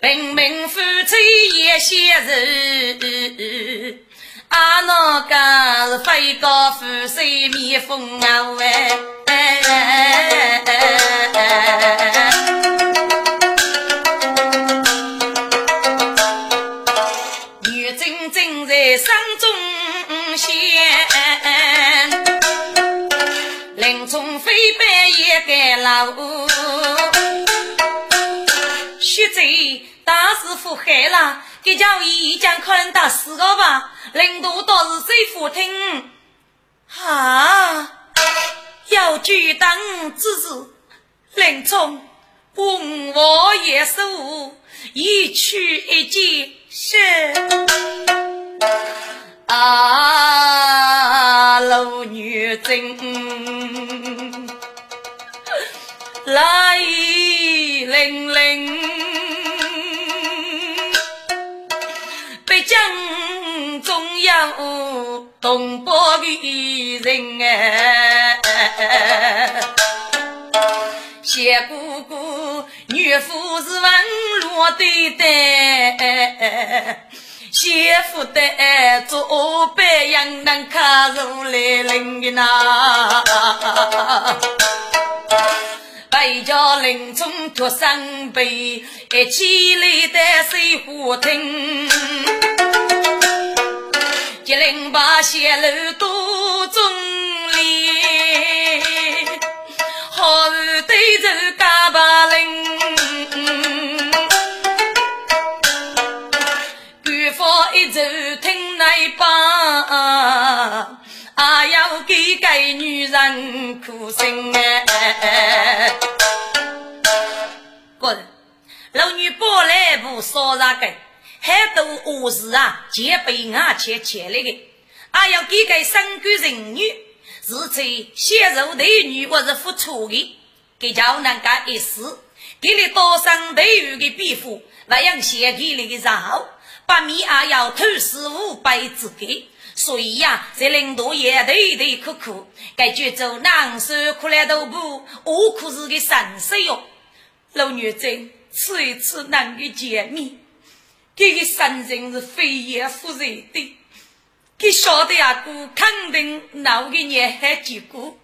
平民夫妻也些人，阿那个是飞高富帅蜜蜂啊喂！女真正在山中仙，林中飞白一个老。贼大师傅害了，给叫一将可能打死个吧？领导倒是最服听啊！要举当之日，林冲问我也数，一去一见是啊，老女真来临江中有东北的人哎，谢姑姑女夫是文罗对待，媳妇的做白羊能卡入来人的呐，白家林冲脱身背，一起来的水火亭。吉林把谢楼多忠烈，好日对着嘎巴把，啊要给给女人苦心哎。个人，老女不来不少那个。很多恶事啊，皆被俺切切来的。俺要给个三个人女，是在血肉对女或是付出的，给叫人家一死，给你多生对鱼的庇护，那样先给你的肉，把米也要偷死五百只给。所以呀，这领导也对对苦苦，该觉着难受苦来都不，我可是个神死哟。老女子吃一次难的见面。这个神人是非也负责的，他晓得阿哥肯定闹个年还结果，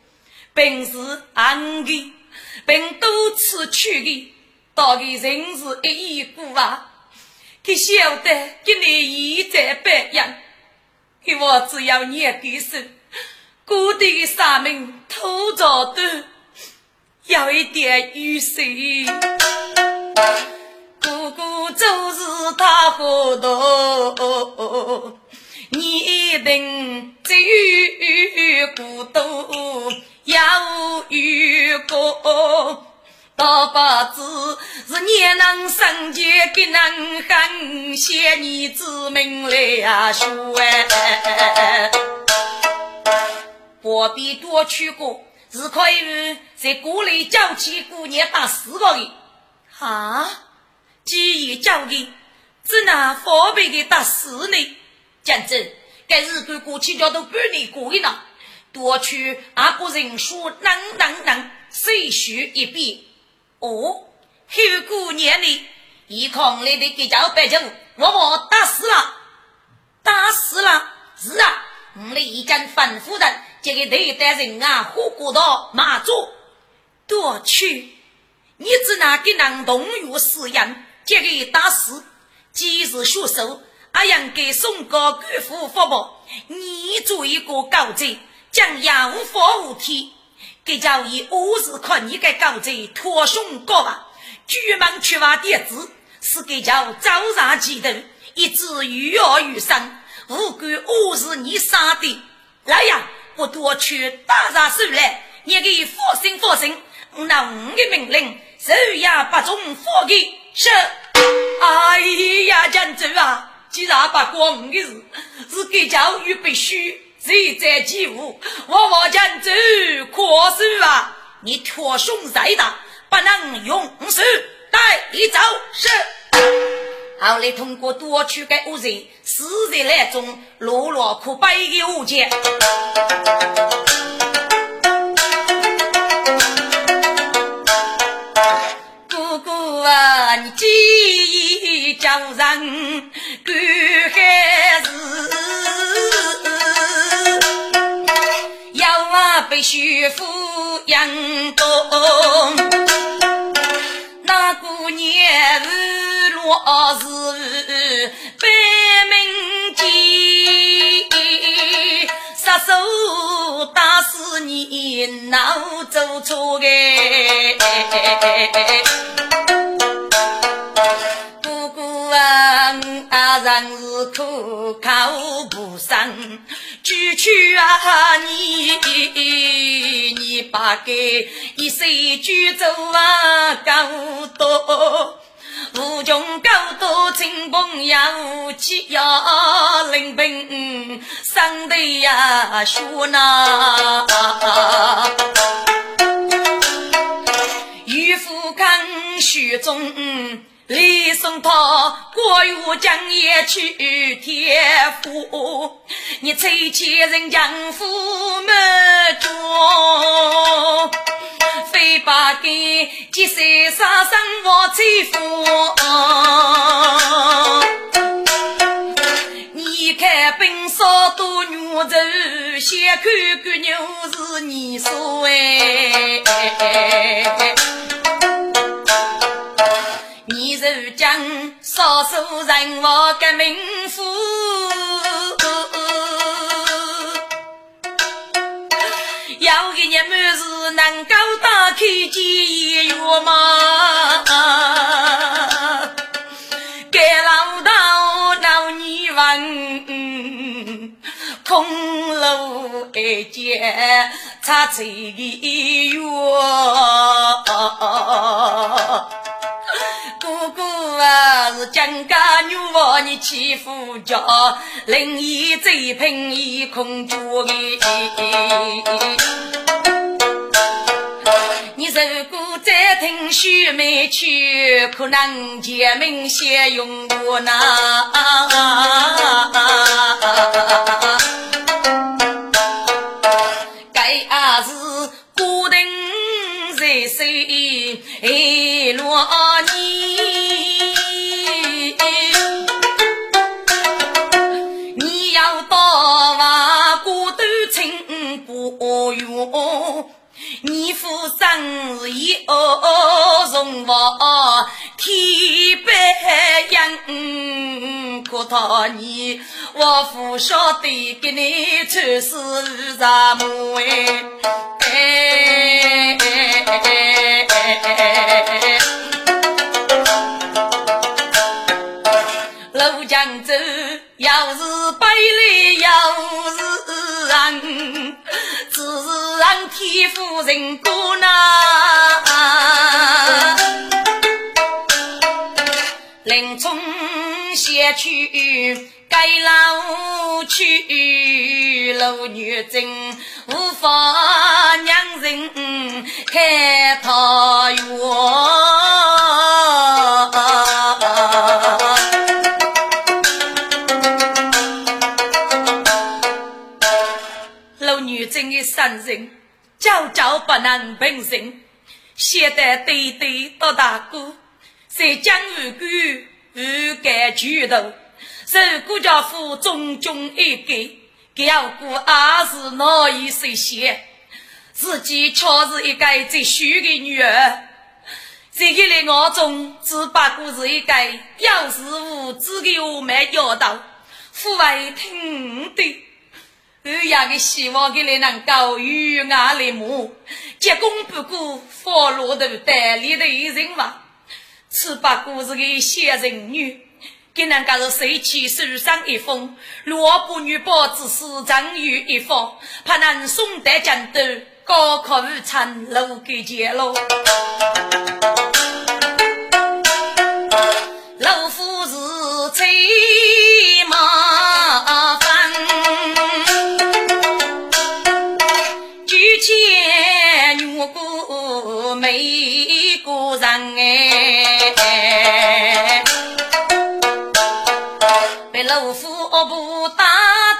本是暗的，并多次去的，到底人是一亿股啊！他晓得今年一在白羊，给我只要念个声，古地的沙门土着的，有一点雨水。哥哥做事太糊涂，你一定只有孤独要遇过，大把子是你能生前给能很写你之名来说哎，不必多去过，只可以在鼓里叫起姑娘打四个人啊。既已交给，只拿方便的打死呢？讲真，该日子过去叫都半年过去了，多去阿不人数，能能能，谁许一笔？哦，后过年里，一空来的给叫白酒，我我打死了，打死了，是啊，我们一家吩咐人，这个头带人啊，火锅到马祖夺取，你只拿给人动用使用，这个打死，即日出手。阿阳给宋高官府发报，你做一个高贼，将杨法无天，给叫以五日看你个高贼脱凶高吧。举门去挖点子，是给叫早上起头，一直愈要愈深。无辜我是你杀的，来呀！我多去打上手来，你给放心放心，那五的命令，手也不中放给是。哎呀，将军啊！既然不光我的事，是给教育必须，谁在起舞？我我将走可手啊！你脱胸再大，不能用手带一走是。后来通过夺取的物人，死在来中，落落可悲的无间。哥哥啊，你记忆叫人。干海事，须富养东。那姑娘是落日百名见，杀手打死你闹做错哎。是苦口不生，句句啊你你把给一岁举走啊高多，无穷高多亲朋友齐呀临兵，生的呀血呐，渔夫看雪中。李松涛，国有将也去天府，你催前人将父没捉，非把给几岁杀生我催夫。你看本少多女人，先看看牛是你说哎。如今少数人我革命夫，有一年满是能够打开监狱吗？该老道老女问，空路一间插嘴院。哥哥啊，是江家女娃，你欺负家，另一嘴喷一空脚哎！你如果再听须眉曲，可能见明先用我那。该啊是固定在心，哎，罗你。生日一哦，荣华天白杨，可讨你我父晓得给你穿丝纱帽哎。要是百里，要是人。让天夫人过那，林冲先去该老去，老女真无法让人开桃园。伤人，久久不能平静。现在对对到大哥，在江湖关不敢举头，受顾家父重重一击，叫姑也是难以实现。自己却是一个最虚的女儿，在个人眼中只不过是一个有恃无知的傲慢丫头，父为听的。欧阳的希望，给你能够与俺立母，结功不过佛罗头代理的人嘛。此不过是个小人女，给能够是随气手上一封，若不女宝之死，赠与一方，怕能送得江都，高考无参，路给钱喽。不打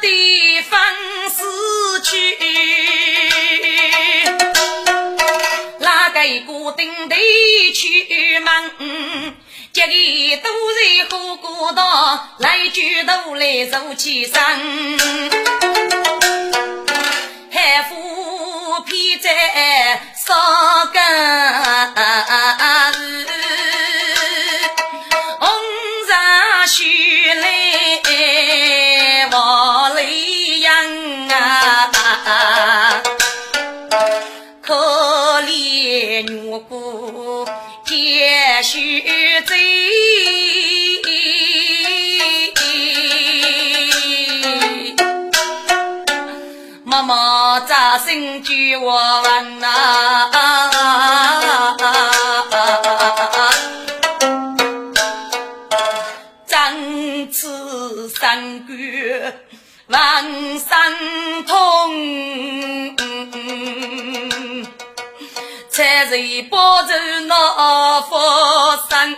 的方死去，哪个固定的去门？家里都在火锅道，来举头来走起身，海夫披在。少根，红纱绣来女姑接续罪。妈妈扎心救我问啊，三月万山痛，才是保住那佛山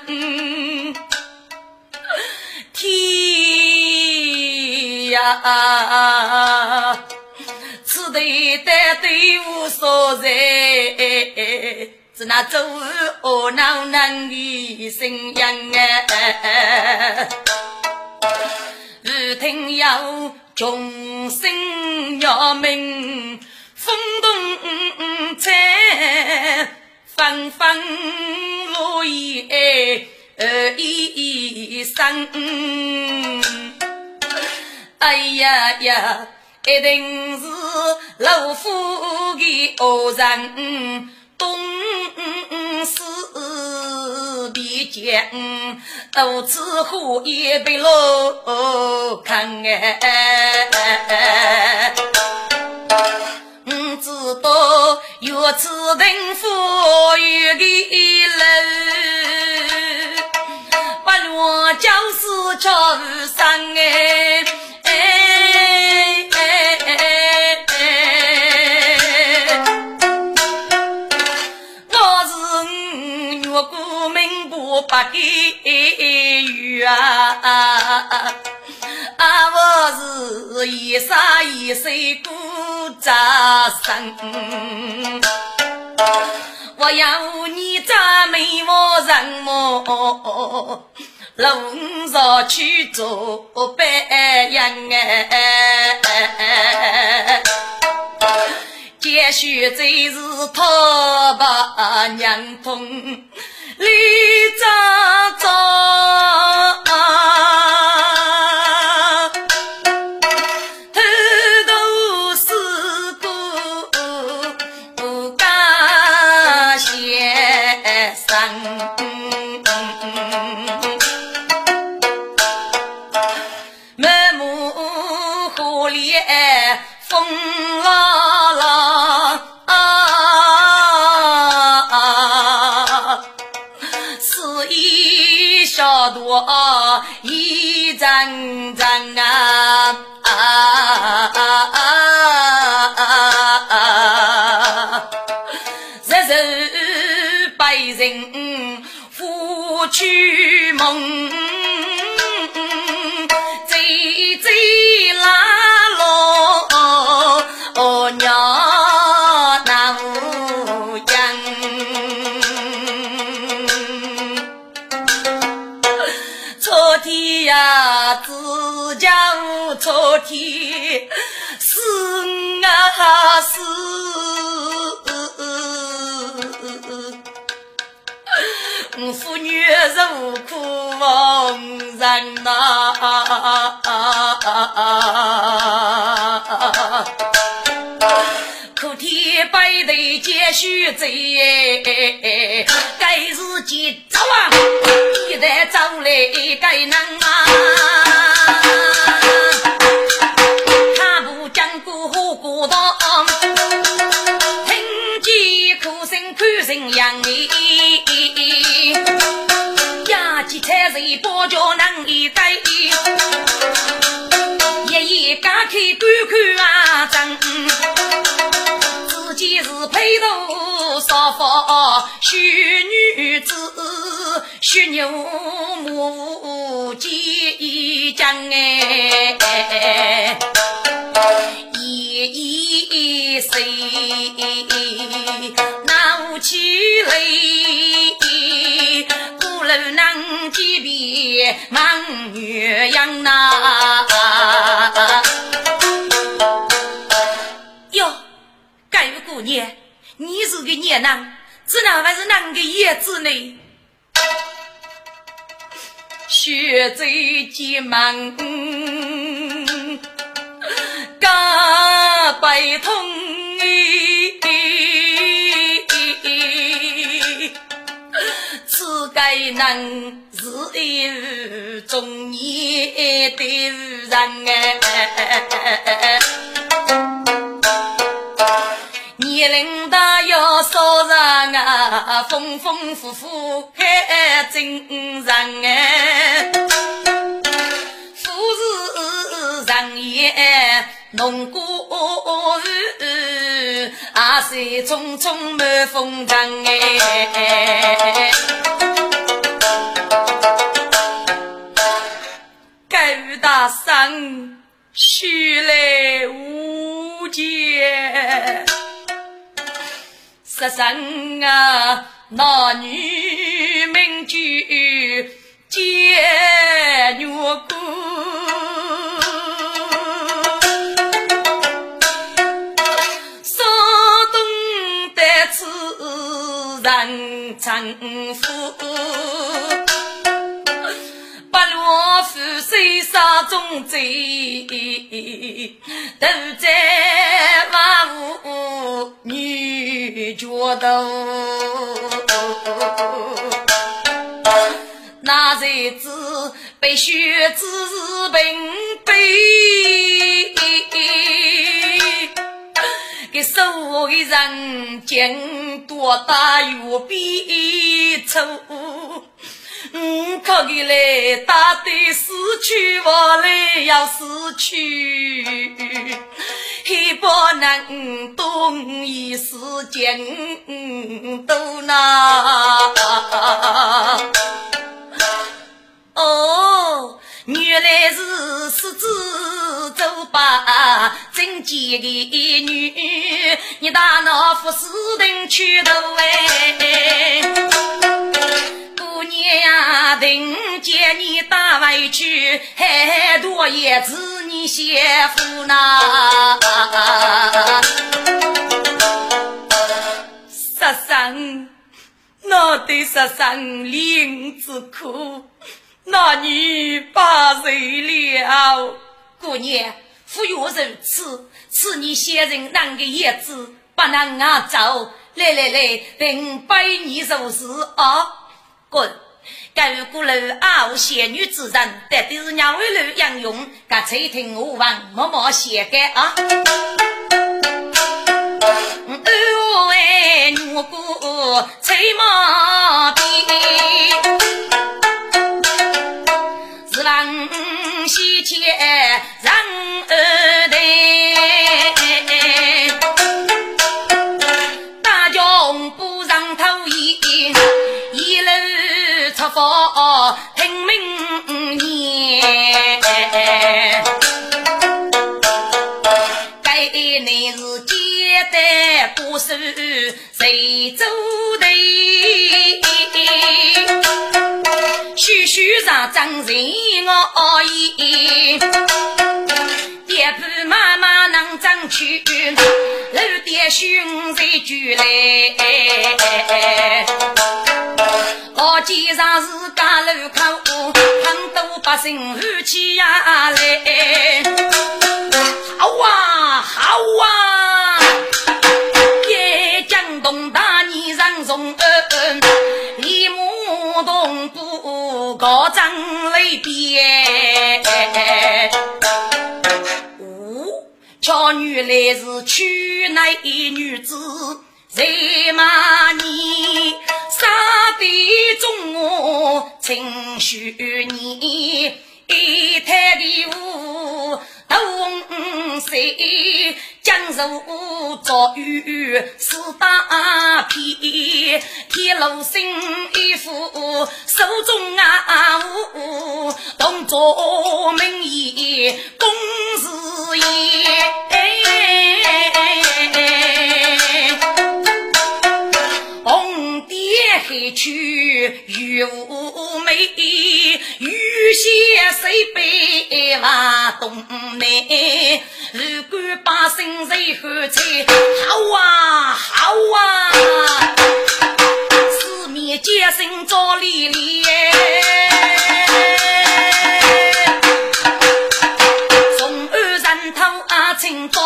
天呀！对待队伍所在，是那周二闹难的声音啊！耳听有众声要鸣，风动在纷纷落叶一声，哎呀呀！一定是老夫的恶人，东施必将，多次火也被落看哎。我知道有此等富裕的人，不落就是叫上哎哎。不给予啊！啊，我是一生一世孤扎生，我要你赞美我人么？路上去做白羊哎，继续最是他把娘痛。李扎去梦，走走拉罗哦鸟那乌央，昨天呀只讲昨天是啊是。妇女受苦逢人呐。苦天白头皆须罪，该是结早啊，一代早来该难啊。他不讲过火过当，听见哭声哭声扬哎，压起菜水包叫难一改。一夜家开干看啊真，自己是配头少妇，许女子，许牛母鸡将哎，一一岁闹起来。路能几遍望岳阳呐？哟，盖位姑娘，你是个娘娘，这哪还是哪个叶子呢？血债结盟，干白痛。该能是一中年的人哎，年龄大要少人啊，丰丰富富还真人哎，富士人也农过日，啊，水匆匆满风尘哎。须来无间，十三啊，男女名句皆女过，说懂得此人丈夫。负水沙中罪，都在万物女角头。那才子被血子平背，给受的人间多大有比仇。嗯，靠起来，大队死去活来要死去，黑不能懂一时间都那。哦，原来是狮子走吧，真贱的女，你大脑不是等去头哎。娘呀，等见你大委屈，还多也子你媳妇呐。十三，那对十三林子苦，那女八岁了。姑娘，夫约如此，此你先人难个叶子，不能啊走。来来来，等百你做事啊。滚！该位古楼傲仙女之人，得的是两位楼杨勇，该垂听我王默默写给啊！哎呦喂，我哥吹马谁做的？徐徐上张人我意。上去，楼爹兄在聚来，我街上是家路口，很多百姓喊起呀来，好啊好啊，不高张雷边。巧女来是娶那一女子，在马年杀的中我情绪你一台的舞东西江如遭遇四大片，天罗星一副手中啊舞，动作明艳公事业。黑去玉无眉，玉鞋谁背瓦东南？如果百姓谁喝彩，好啊好啊，四面皆声照丽丽。从安人头啊，清早，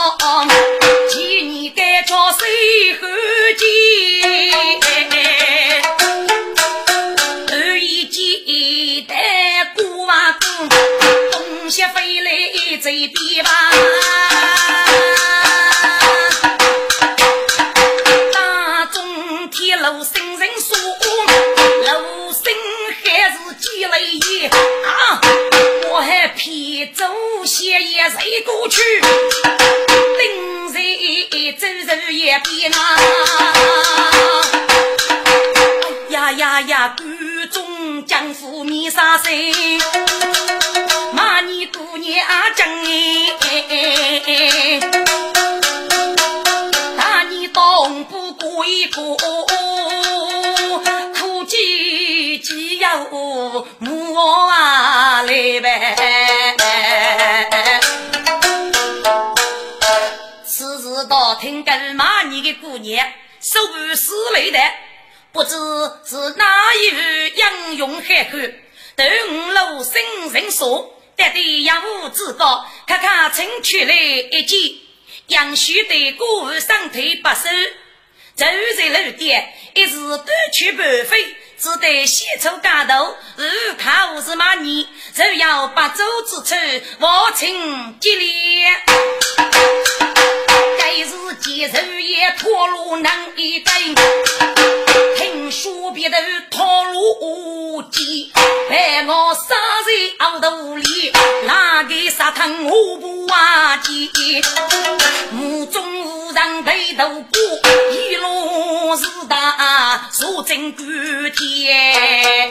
几年该叫谁喝酒？英勇海口，斗五路生人所。得的养武之高，看看请出来一见，杨须的过户上腿不收，走在路边，一时短去半飞，只得先出街头，如看我是马你，就要八州之处，我请接连。该是接受也脱路难一根，听说别的套路机，陪我杀在凹肚里，哪个杀疼我不忘记？目中无人抬头过，一路是大如真古天。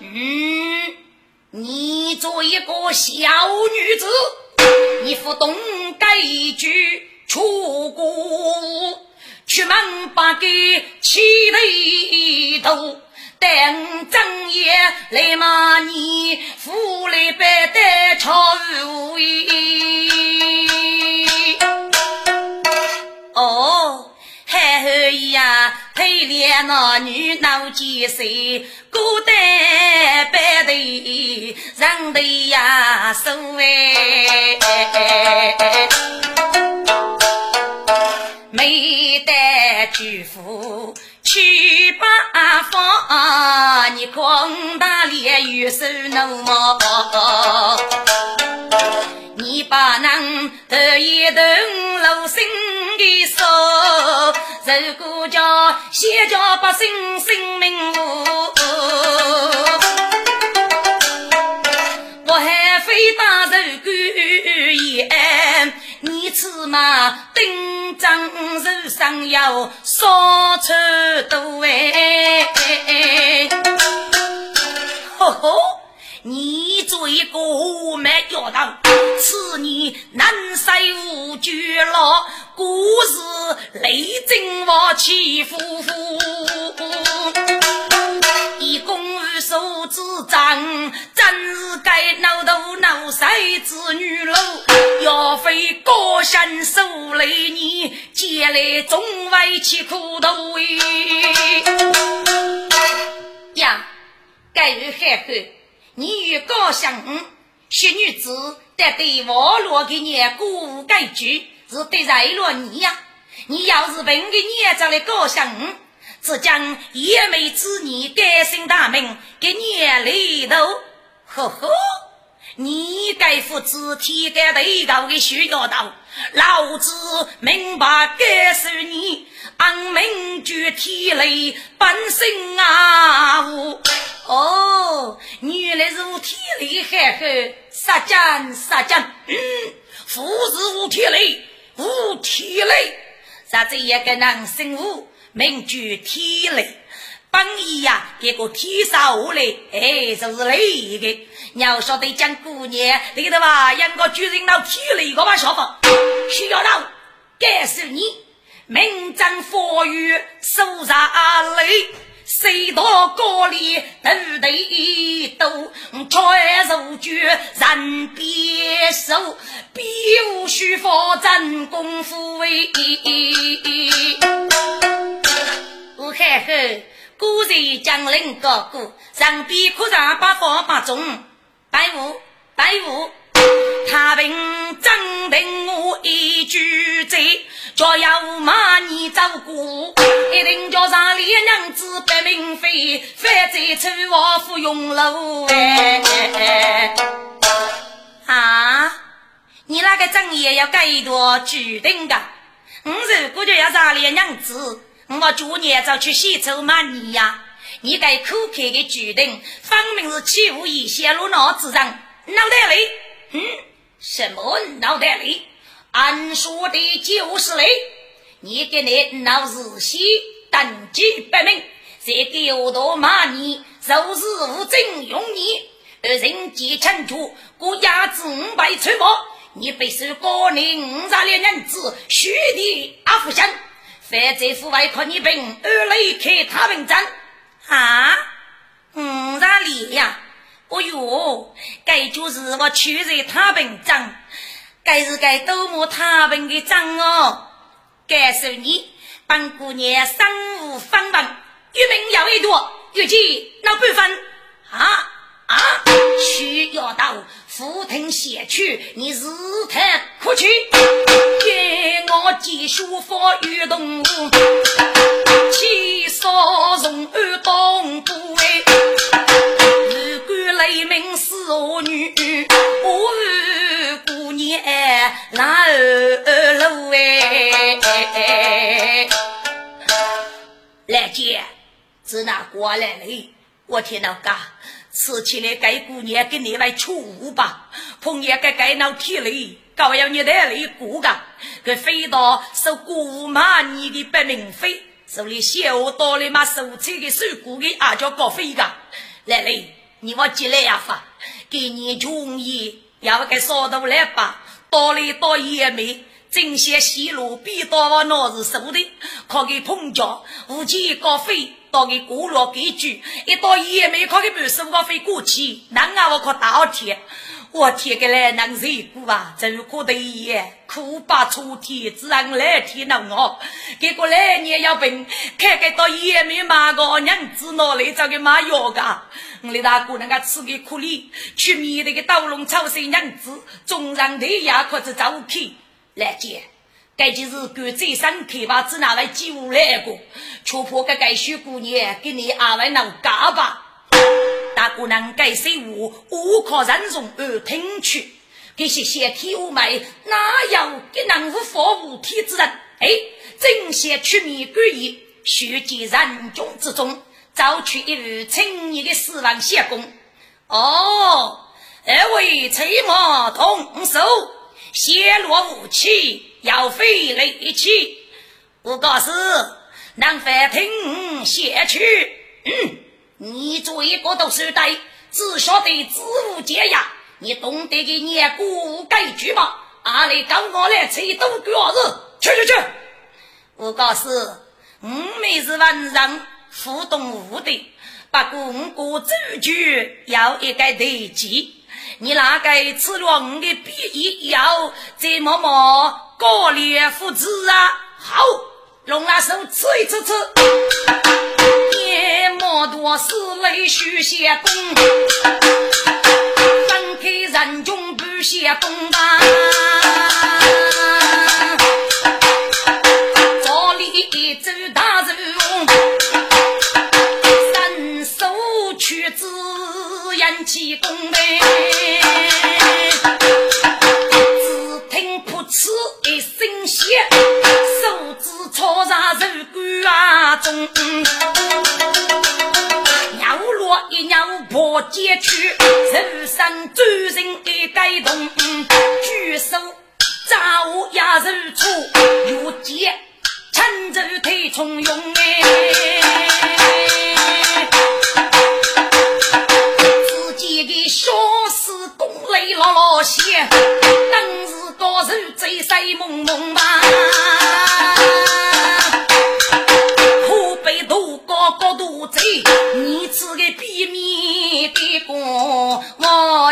嗯，你做一个小女子。你不懂该一句出国，出门把给气得头，等正夜来骂你，富来白的超无义。哦。还可以呀，可怜那女闹几岁，孤单白头，人头呀瘦哎，没得祝福去八方，你广大脸有手弄么？你把能得一顿老生的手，如果叫先叫百姓性命无，我还非打肉骨言，你此嘛丁张肉上要烧出多哎，吼吼。你做一个没家当，此年南山无绝了，故事雷震我起夫真是该闹头闹老塞子女喽，要非高山受雷你，借来总为其苦头。呀，该日海后，你与高相许女子得对网络的年古改句，是对在了你呀。你要是问个年长的高相只将叶梅之女改姓大名给年里头，呵呵。你该负责体改对高的需要道，老子明白该是你按名具体类本性啊！哦，原来是无体类，嘿嘿，杀将杀将，嗯，父是无体类，无体类，啥子也个能生物名具体类。本意呀，给个提上下来，哎，就是那个。你要晓得讲姑娘，里头吧，养个主人老体力个把小法，需要到感受你名正佛语，手上泪，谁到高里都得都传授句，人别手，必无须发真功夫为。我看看。古人将领高歌，上边刻上八方八宗，白雾白雾，太平真定我一句嘴，叫要骂你走过，一定叫上烈娘子白明妃，反在丑王府用楼哎！啊，你那个正业要改多举定的，我如果就要上烈娘子。我昨年早去西走嘛你呀，你该口开的举动，分明是欺负一些路脑子上脑袋里，嗯，什么脑袋里？俺说的就是你，你给你闹日西登记不明，再给我多骂你，受事无证用你，人皆清楚，国家子五百出没，你必须高龄五十两人子，须的阿福生。犯罪府外靠你兵，二来开他文章啊！五十里呀！哦哟，该就是我去在他文章，该是该多么他文的章哦！感受你本姑娘身无分文，玉名要一多，有计那部分啊啊，需要到。福腾写去，你日谈哭泣，给我继续发运动物，七少从安东部哎，如果雷鸣是我女，我二姑娘哪二路哎？来姐，是哪过来嘞？我听到噶。吃起来该姑娘给你来出吧，碰见该该闹体力，搞要你带来过个，给飞到受姑妈你的白名飞，手里小刀里嘛手菜的手鼓的阿叫高飞个，来来，你我进来呀发，给你中意，要给烧到来吧，到里到也没。正些西路比到我那是熟的，靠给碰脚，无极高飞。到给过路给句，一到也没靠给半生我飞过去，那啊我靠大天，我天个来能谁过啊？走过的也苦把出天，自然来天能我。结果来年要病，看个到也没买个娘子哪里找个买药噶？我的大姑那个吃个苦力，去面那个刀龙草水娘子，中上的牙可是走去来接。该就是赶最上开吧，只拿来几五来过，却怕这该小姑娘给你阿外闹嘎吧。大姑娘该谁我我靠人容而听去，这些先天无美，哪有给能无法无天之人？哎，正先出面故意，学见人中之中，找出一位青年的死亡相公。哦，二位催马同手，先落武器。要费力气，我告诉能反听写去。嗯，你做一个读书呆，只晓得知无解呀。你懂得个念古改句吗？阿里跟我来吹东瓜子，去去去！我告诉，我们是文人，互动无的，不过我古主句要一个对记。你哪个吃了我的笔一药，再默默高烈父子啊？好，龙拉手吃一吃吃，也莫多是泪须写功，分开人中不写功吧。人生走人一改动，举手招压肉出，越界趁着推冲用哎。小事功累老老些，当时高手醉睡蒙蒙吧。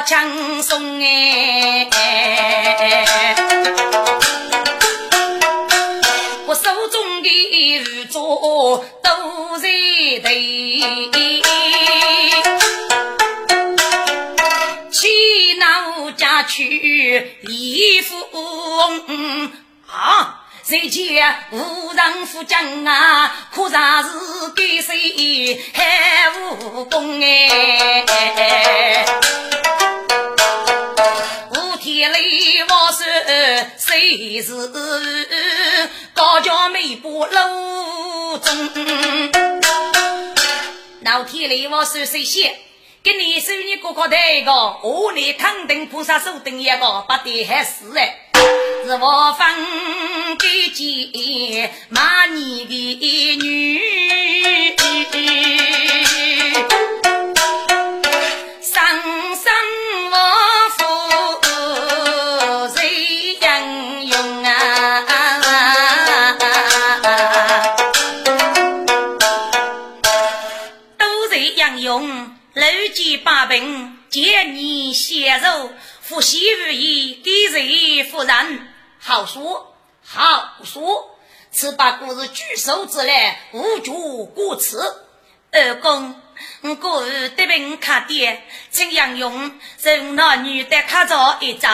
轻松哎。我手中的玉镯都在头。去李富翁啊，谁见无人扶将啊？可啥是给谁还无功哎？天雷王说谁是高家美不楼中？老天雷王说谁先？给你收你哥哥的一个，我来肯定菩萨手等一个，不得还是哎，是我分给姐骂你的女，你血肉，夫媳如意，给谁夫人？好说好说，此把故事举手之来，无足过此。二公，我过儿得病看爹，请杨勇从那女的看着一走，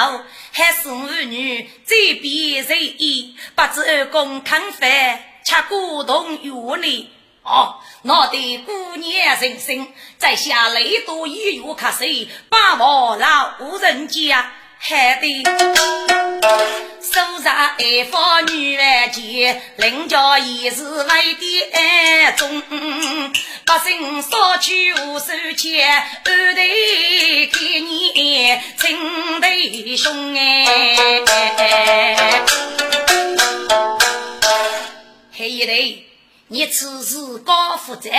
还是我女这边随意，不知二公看饭，吃果冻药呢？哦，我的姑娘人生，在下雷多医院看谁，把我老人家害得手上一方女儿钱，人家也是为的中，百姓少取无数钱，二代给你亲弟兄哎，还一代。你此时高负责，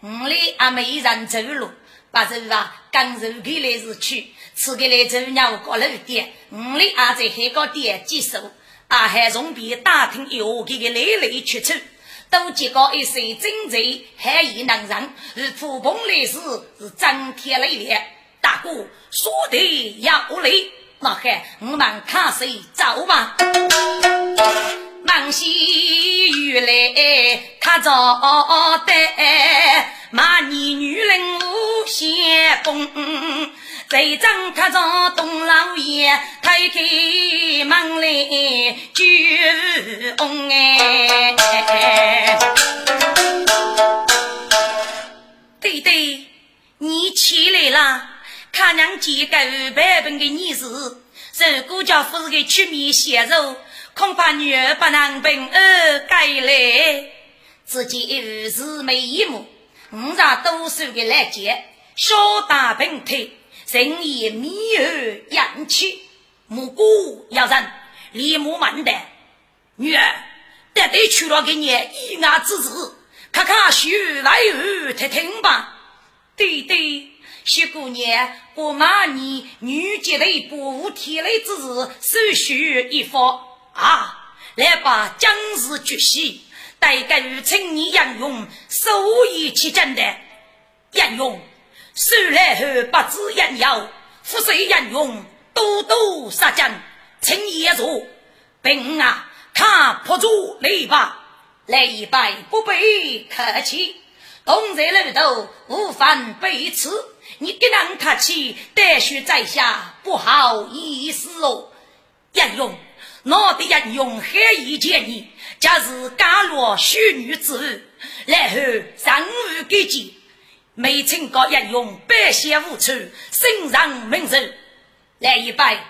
我来阿没人走路，把走啊，刚走开来是去，此给来走鸟高楼点，我来阿在海高点接手，阿还从边打听一下这个来来去去，都结果一些真贼，还意能人，是普通来时是张天来了，大哥说的要来，那还我们看谁走吧。忙西雨来，他早得骂你女人无贤功。队长他朝东老爷推开门来救翁哎。对对，你起来了，看娘几个二百本的女士，如果叫夫人给出面写肉。恐怕女儿不能平儿改来，自己儿子没一目，五常多数的来接，小打平腿，人也迷儿养气，木姑要人立木门的女儿，得得娶了给你一案之子，看看许来儿听听吧。对对，徐姑娘，我骂你女杰的不无天雷之事，手续一方。啊！来把将士决西，待给予青年杨勇受益其真的杨勇，收来后不知应有，富水英勇，多多杀将，请爷坐。兵啊，他破住雷吧，雷败不必客气。东在楼头，无犯被刺，你给人客气，待续在下不好意思哦。英勇，我的英勇很意见你，假是甘落虚女之物，然后上午给见。没请高英勇，百险无处，身上名寿。来一拜，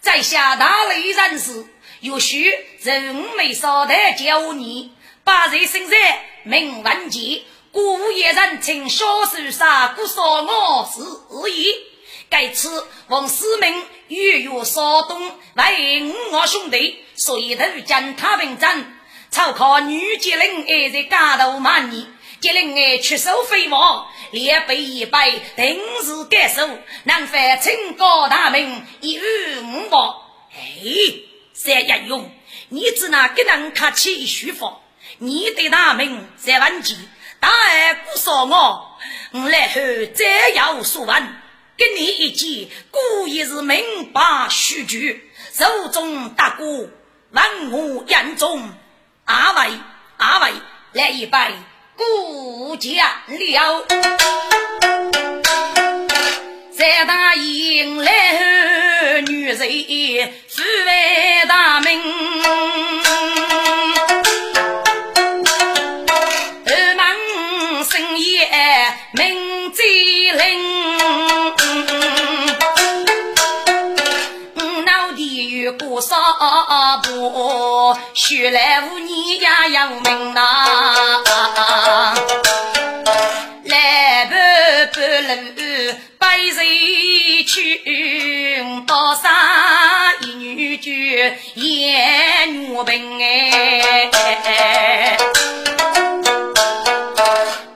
在下大雷人士，有需人没少的教你，八岁生日名文杰，故也人称小手杀，故说我是意。该次王思明欲与少东为五我兄弟，所以投将他兵战，操靠女杰人还在家头骂你。吉林爱出手飞毛，连背一百，定是该手，能犯清高大名，一语五宝。哎，三英勇，你只那给人客气舒服，你对大名在问句，大爱不说我，我来后再要说问，给你一记，故意是明白虚句，手中大鼓，万我眼中，阿伟阿伟来一杯。不讲了，在大营来女人富为大名，不，须来无你呀有名呐。百岁去，多少一女眷也女病哎，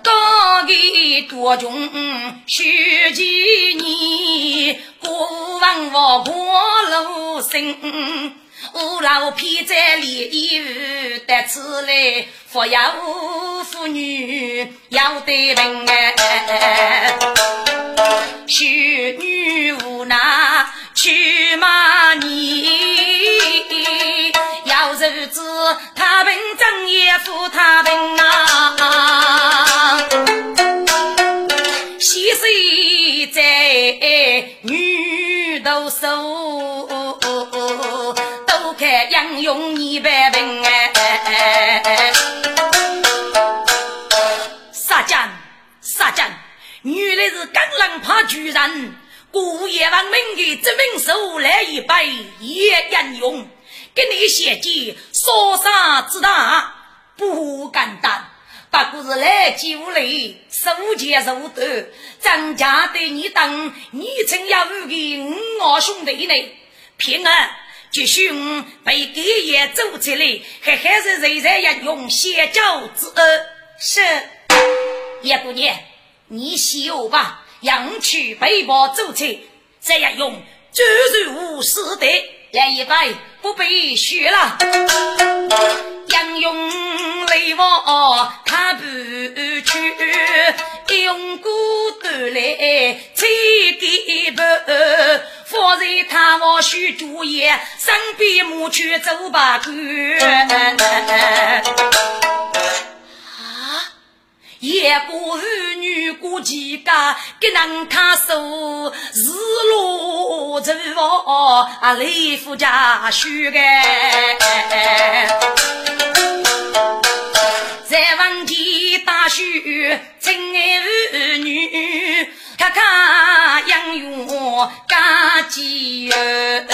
高给多穷十几年，过往我过路生。五老披在里衣得此来，富有妇女要得病哎，修女无奈去骂你，要日子他病正也扶他病啊，喜岁在女都受。看英勇一百兵哎！杀将杀将，原来是刚狼怕巨人，故夜王明的这名手来一杯也英勇，给你写记杀杀之大不敢当，不过是来几无礼，手钱手短，张家对你当你曾要五个五我兄弟呢，平儿。继续，被给爷走起来，还还是人人要用先教之恩。是叶姑娘，你休吧，让去背包走起，再要用周如是的来一拜，不必学了。杨勇雷王他不去，用骨头来吹给不。方才他我许主意，身边母去走吧去。啊！一个儿女过几家，给人看守日落走啊，雷夫家许个。在房间大许真爱儿女。看看杨勇干几儿，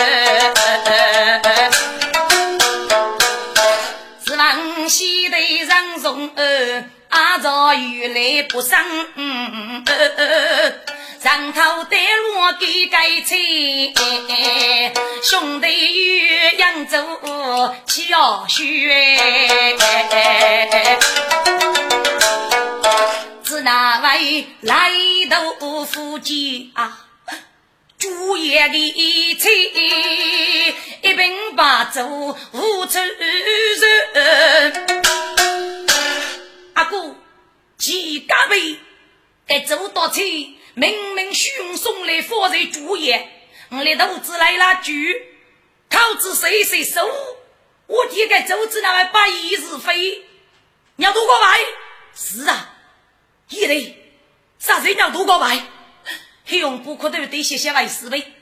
是往西头上送儿，阿早雨来不生儿，上头带路给盖车，兄弟与扬州巧学。是那位来到夫妻啊，主爷的妻，一并把走无处人。阿哥，几家位该走到去，明明兄送来佛在主业，我的肚子来了句，口子谁谁收？我爹个周子那位百亿是非，要多过外？是啊，一类啥人要多过外？黑用不可都得些些为师呗。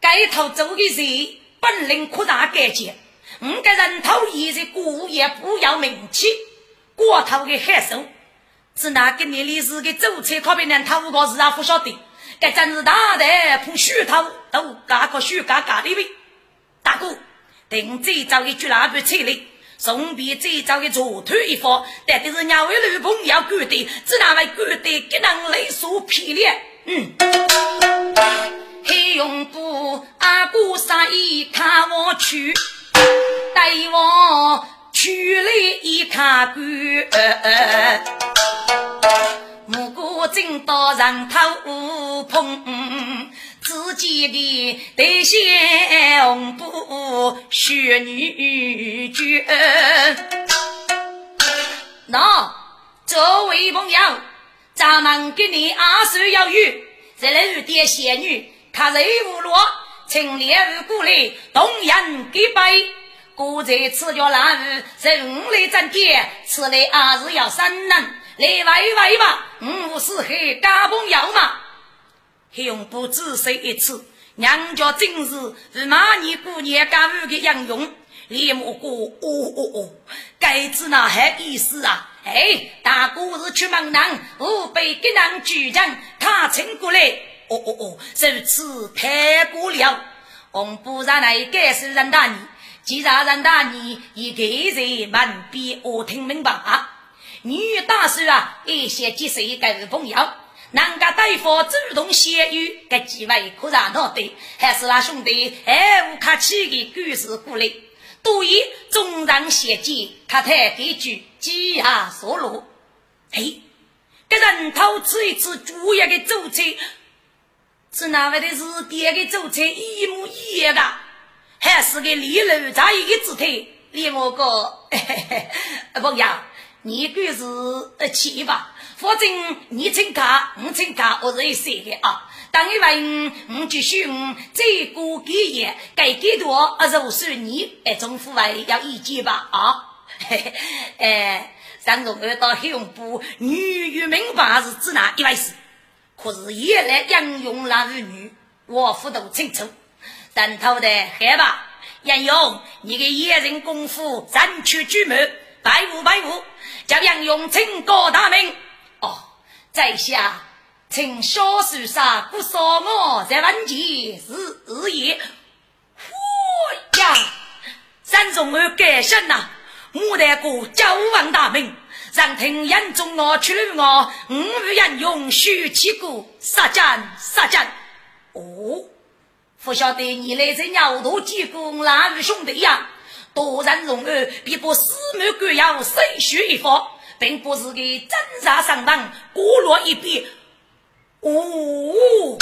该头走的人本领扩大干净，五个人头一日过也不要名气，过头的害手。是哪个年历史的走车靠别人偷个事啊？不晓得，该真是大的碰虚头都嘎个虚嘎嘎的喂，大哥。等最早的猪老板车来，送别最早的左腿一方，但都是两位女朋友干的，只那位干的给人泪所劈裂。嗯，黑用布阿哥上衣看我去，带我去了一看干。木姑正到人头碰，自己的对象红布雪女眷。那这位朋友，咱们给你二十要玉，这来有点仙女，看人无落，请两位过来动人给拜。故在此叫那日人来争点，此来二是要三人。来喂喂吧，五是黑家朋友嘛，用不仔细一次，娘家真是是马年过年家务的应用。李木哥，哦哦哦，该子那还意思啊？哎，大哥是出门人，我被给人举证，他请过来。哦哦哦，如此太过了。我不然来该是人大你，既然人大你，一个人门边我听明白啊。女大叔啊，一些几岁个朋友，人家对方主动协语，这几位可热闹的，还是那兄弟哎，无客气的故事过来，对于众人协计，他太给句鸡鸭所落。嘿，跟人头吃一次主要的主菜，是哪位的是点的主菜一模一样的，还是个李楼在一个姿态，李我个朋友。你个是呃气吧，反正你请假，我请假，我是一岁的啊。当一问，我继续，再过几夜该几多，啊，如算你，哎，总府外要意见吧啊。嘿嘿，哎，上中二到黑龙部，女与明白是指哪一回事？可是也来杨勇那儿女，我不都清楚。但头的害吧，杨勇，你的眼神功夫，三曲巨门，拜五拜五。叫杨勇请高大名哦，在下请小树上不说我，在问前是日夜。呼呀，三中儿改身呐，牡丹哥叫王大名，让听眼中我去了我，五与杨勇须起过杀战杀战。哦，不晓得你来这鸟头几公哪位兄弟呀？多人容儿，必不四目各要，谁血一方，并不是给真杀上当，过落一笔。哦，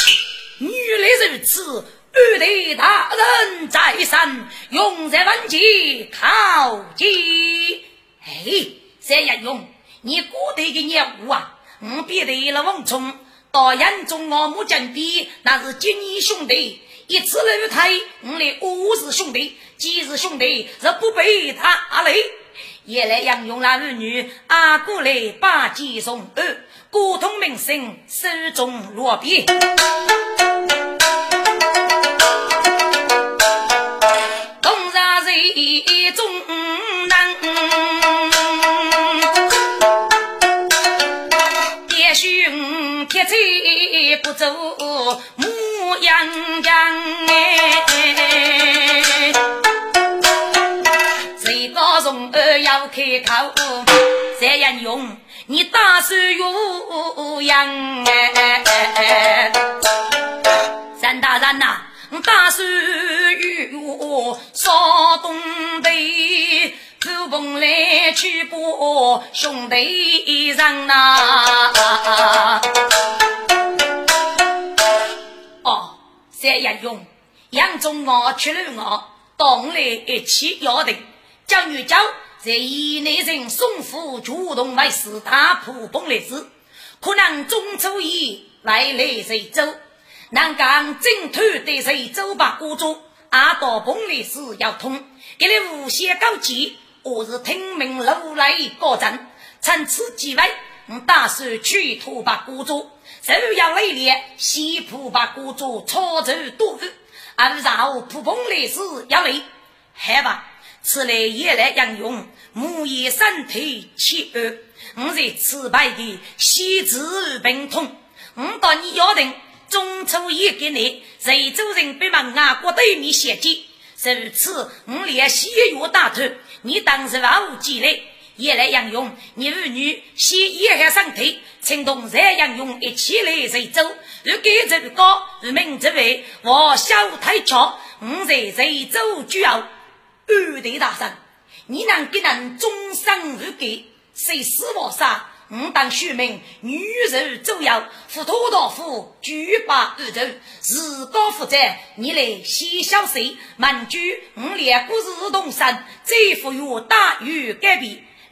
原来如此，二弟大人在上，永在万劫靠近。哎，三爷勇，你古代的业务啊，我别得了王冲，到眼中我木将比，那是金义兄弟。一次楼台，我们五是兄弟，几是兄弟，是不被他累。也来杨勇那儿女，阿哥来把鸡送二，古通名声，手中落笔，东山一中人，也许我铁车不走。杨杨哎，谁高中二要开口，谁杨勇，你打算有杨哎？三大人呐，打算有少东北，走风来去过兄弟人呐。哦三杨勇，杨忠我去了我，当来一起约定，将女教在以内人送夫主动为事，大破崩来时，可能中初一外来随州，南港正土的随州把孤主，阿道崩的事要通，给你无限高级，我是听命路来告阵，趁此机会，我打算去土把孤主，就要来练西浦把孤主操走多个，而然后普崩的事要来，好吧，此来也来应用，木叶身体气二，我在此拜的西子并通。我到你约定，中秋一给你，随州人别往外国对面写记。如此，我连西药大头，你当是万无忌来，也来应用。你儿女先一下身体，请同再应用一起来随州。如该这高，如明这位，我小太巧，我在随州主要。二弟大圣，你能给人终身如给，谁死我杀？吾当虚名，女人周要扶托大夫举把二头，自高负责，你来先小谁？满居吾两故事同生，再赋予大于改变，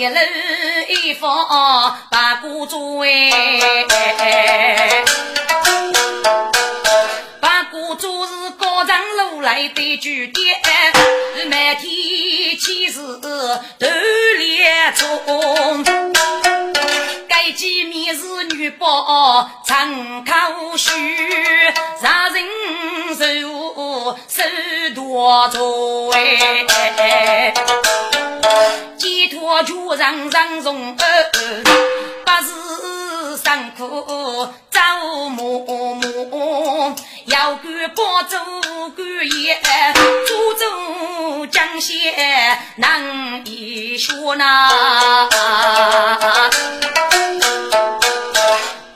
一楼一房把古住哎，把古住是高上楼来的酒店，每天起是锻炼中，该几面是女宝长口须，让人受手多重哎。托主人人容，不是辛苦走默默，要干包做干业，做做江县难一说呐，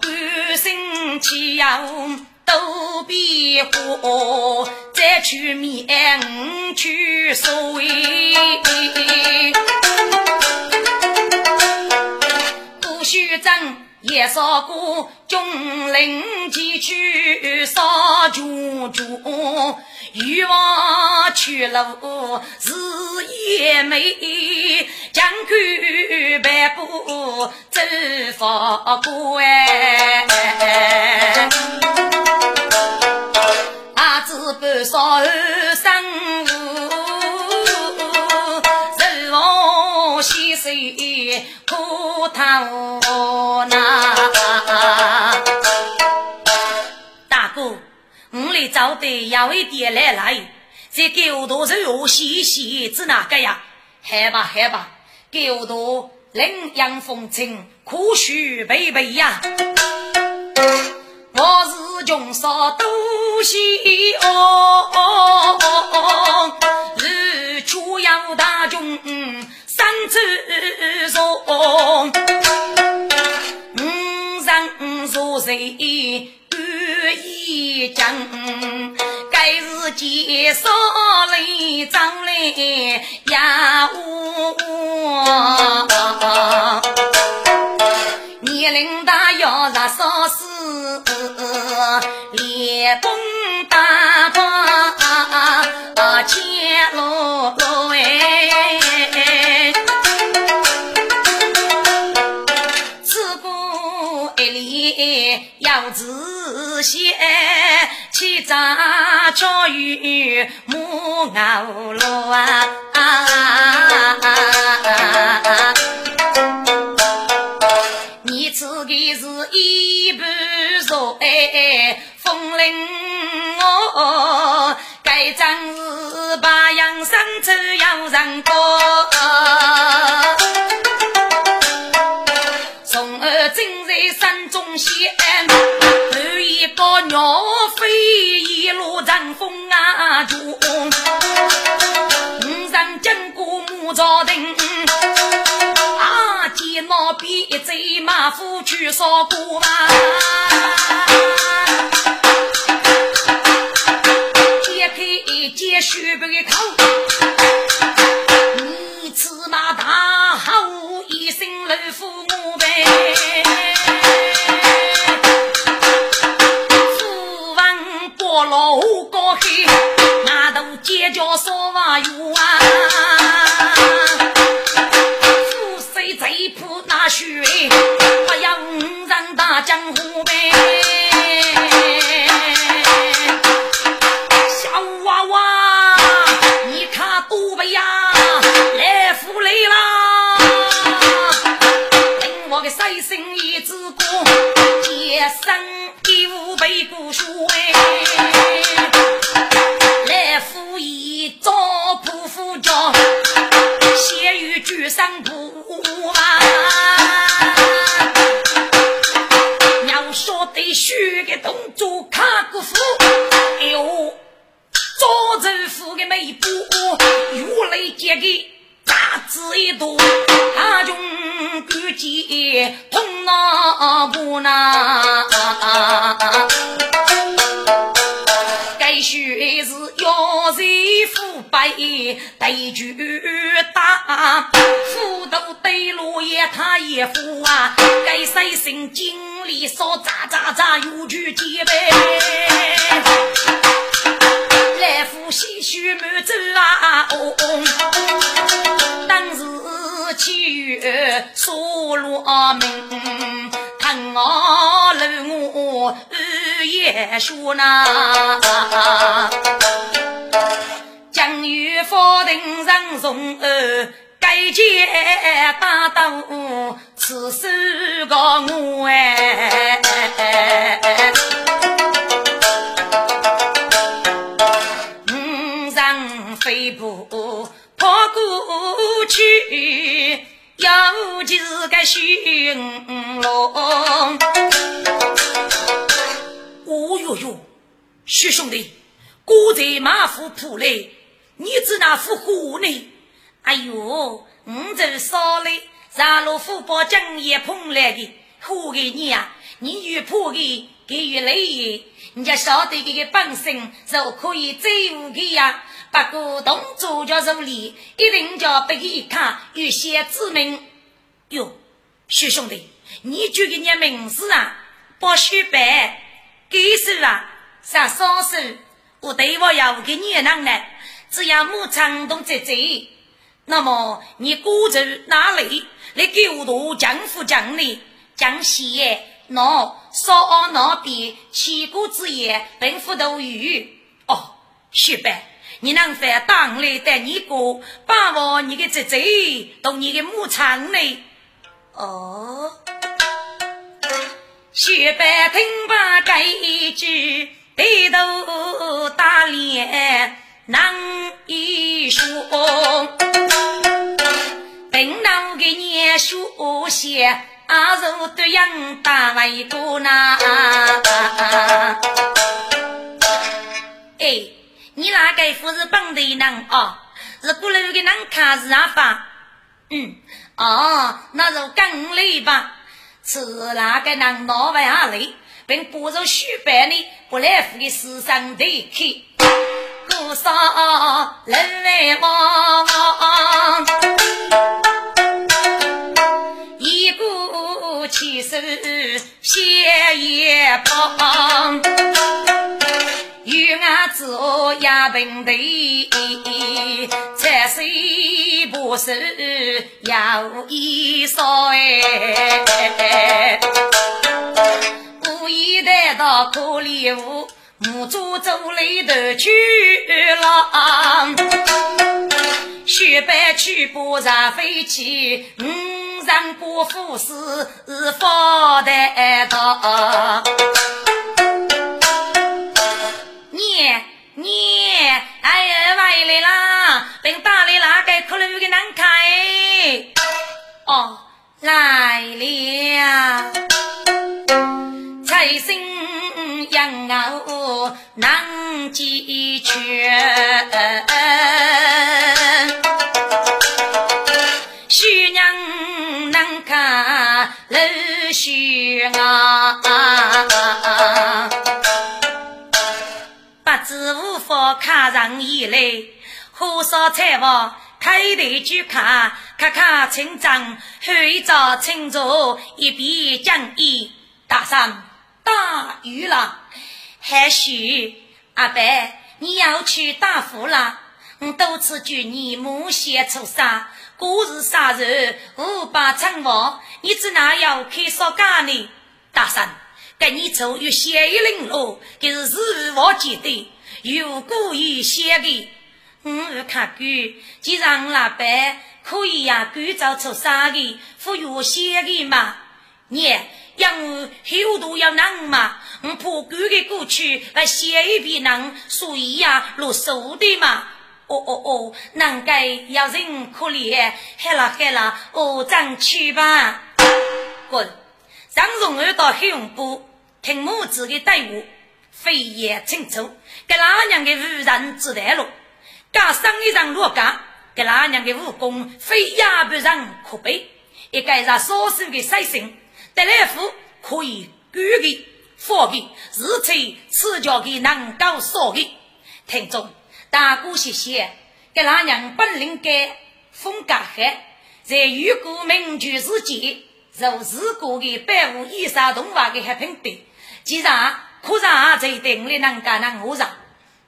半生起要都比火。再去面去收不须争也少过军令前去杀军军，欲望去路日夜美，将军百步走法过哎。半少儿生水苦讨难。大哥，我来找的要一点来来，这狗头是何西西指哪个呀？好吧好吧，狗头领养风尘，苦须背背呀。我是穷少多喜哦，日出要大军三支送，五人坐谁愿意讲？该是介绍来张来呀我，年龄大要啥少事？连蹦里要自先，去扎教育母牛路啊。你自己是一半弱哎，风铃哦，该真是把养生走要人过。从儿正在山中闲，一路乘风啊冲，五人经过木朝亭。那边一贼马夫去烧锅嘛，揭开接续不口，翁过路过黑，那都尖叫说话有啊，富帅贼铺那水，不要五人大江湖呗。他也富啊！该三心经里说咋咋咋有去结拜，来福喜须满洲啊！哦。当时七月苏罗明，看我楼我日夜说呐，将与法庭上从二该结大刀，此事个我哎，五人飞步。跑过去，有几个寻龙。哦哟哟，徐兄弟，哥在马虎铺来，你只那副虎呢？哎呦，我这少嘞，上路虎把江也碰来的，虎给你啊，你越破的给越累，人家晓得这个本身就可以追武的呀。不过动作叫如理，一定叫别个一看有些知名。哟，徐兄弟，你就给你名字啊，包雪白，给手啊，上双手，我对我要给你能耐，只要莫长动在这。那么你过着哪里？来给我读江湖讲理，江西那少那边千古之言，并不多语。哦，雪白。你能翻当来带你哥，把握你的侄子，动你的牧场呢？哦，雪白听罢这一句，低头打脸难以说。等到给你书写，阿如对样打了一个呢？哎。你那个不是本地人哦，是过来的人看是哪方？嗯，哦，那就更累吧。是那个人哪位阿累，并不如许白呢，不来福的世上的去。多少人来往，一股气势血也旁。有俺做牙平头，才是不是要一少哎？无意得到可怜我，母猪走里头去了，雪白去不上飞起，五上过富士发得到。你哎呀，回来啦！并打理那个可怜的难看哎。哦，来了，财神养我难解决，徐娘难看露须啊。子无法看上眼来，火烧菜房开头就看，看看村长后一招清楚，一笔将义。大山大雨了，还许阿伯，你要去打虎了？我多次劝你莫写出杀，过日杀人无把成王，你只哪要开烧干呢？大山。跟你走有血一零路，就是日无记的，有故意写的。我看过，既然老板可以呀，赶造出啥的，不有写的嘛？你让我后头要难嘛？我怕赶个过去来写一笔难，所以呀，落手的嘛。哦哦哦，难该要人可怜，害了害了，我咱去吧。滚！张荣儿到黑龙部听母子的队伍飞檐轻走，给老娘的无人知道了。加上一张罗岗，给老娘的武功非亚不人可比。一个让少数的百姓得来福可以举的、发的，日催此家的能够少的。听众大哥谢谢，给老娘本领该风干海，在与国民居之间。如是过的百无以上动物的和平对，既然可让这定力能干能何上？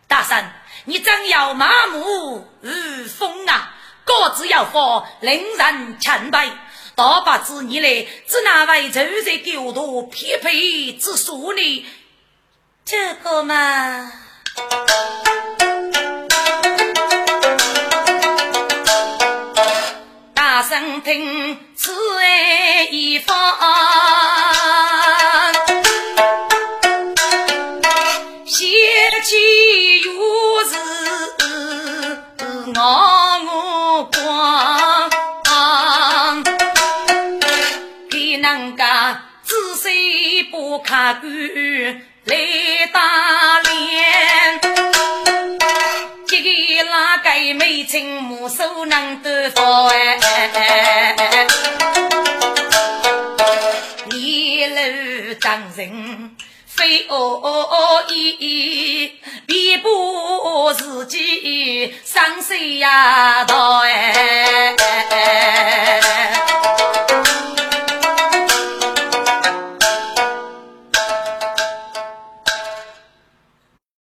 大圣，你真要麻木如风啊！各自要发，令人钦佩。大伯子你来，只那位走在狗头匹配之说呢？这个嘛。声听此爱一方，细不看管来打脸。那个美情母手能得佛哎，一路当人非恶意，逼迫自己伤心呀！道哎。